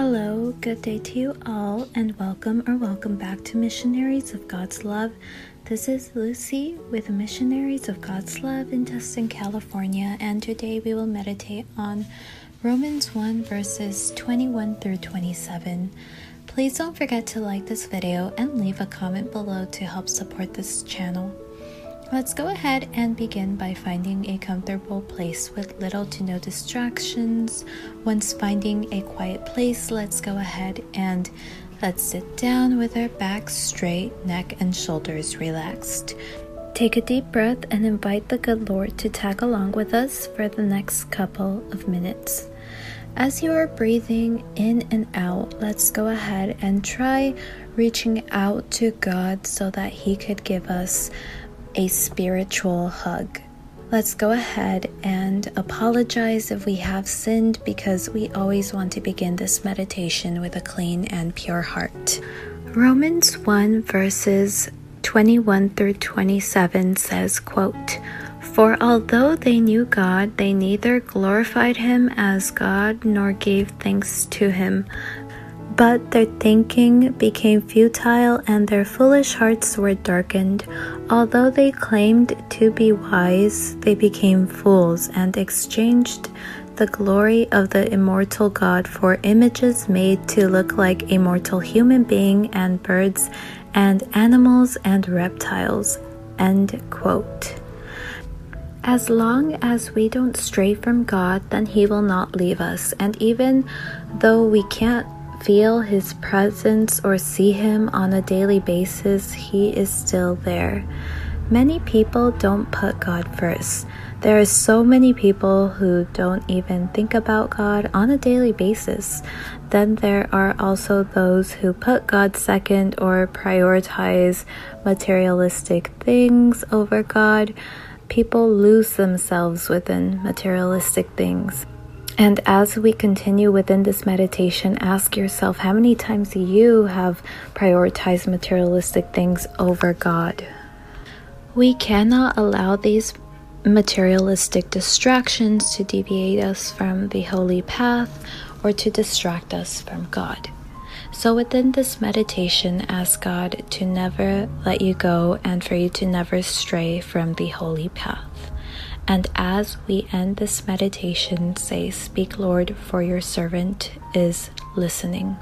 Hello, good day to you all, and welcome or welcome back to Missionaries of God's Love. This is Lucy with Missionaries of God's Love in Tustin, California, and today we will meditate on Romans 1 verses 21 through 27. Please don't forget to like this video and leave a comment below to help support this channel. Let's go ahead and begin by finding a comfortable place with little to no distractions. Once finding a quiet place, let's go ahead and let's sit down with our back straight, neck and shoulders relaxed. Take a deep breath and invite the good Lord to tag along with us for the next couple of minutes. As you are breathing in and out, let's go ahead and try reaching out to God so that He could give us a spiritual hug. Let's go ahead and apologize if we have sinned because we always want to begin this meditation with a clean and pure heart. Romans 1 verses 21 through 27 says, quote, For although they knew God, they neither glorified him as God nor gave thanks to him, but their thinking became futile and their foolish hearts were darkened. Although they claimed to be wise, they became fools and exchanged the glory of the immortal God for images made to look like a mortal human being and birds and animals and reptiles. End quote. As long as we don't stray from God, then He will not leave us. And even though we can't feel His presence or see Him on a daily basis, He is still there. Many people don't put God first. There are so many people who don't even think about God on a daily basis. Then there are also those who put God second or prioritize materialistic things over God. People lose themselves within materialistic things. And as we continue within this meditation, ask yourself how many times you have prioritized materialistic things over God. We cannot allow these materialistic distractions to deviate us from the holy path or to distract us from God. So, within this meditation, ask God to never let you go and for you to never stray from the holy path. And as we end this meditation, say, Speak, Lord, for your servant is listening.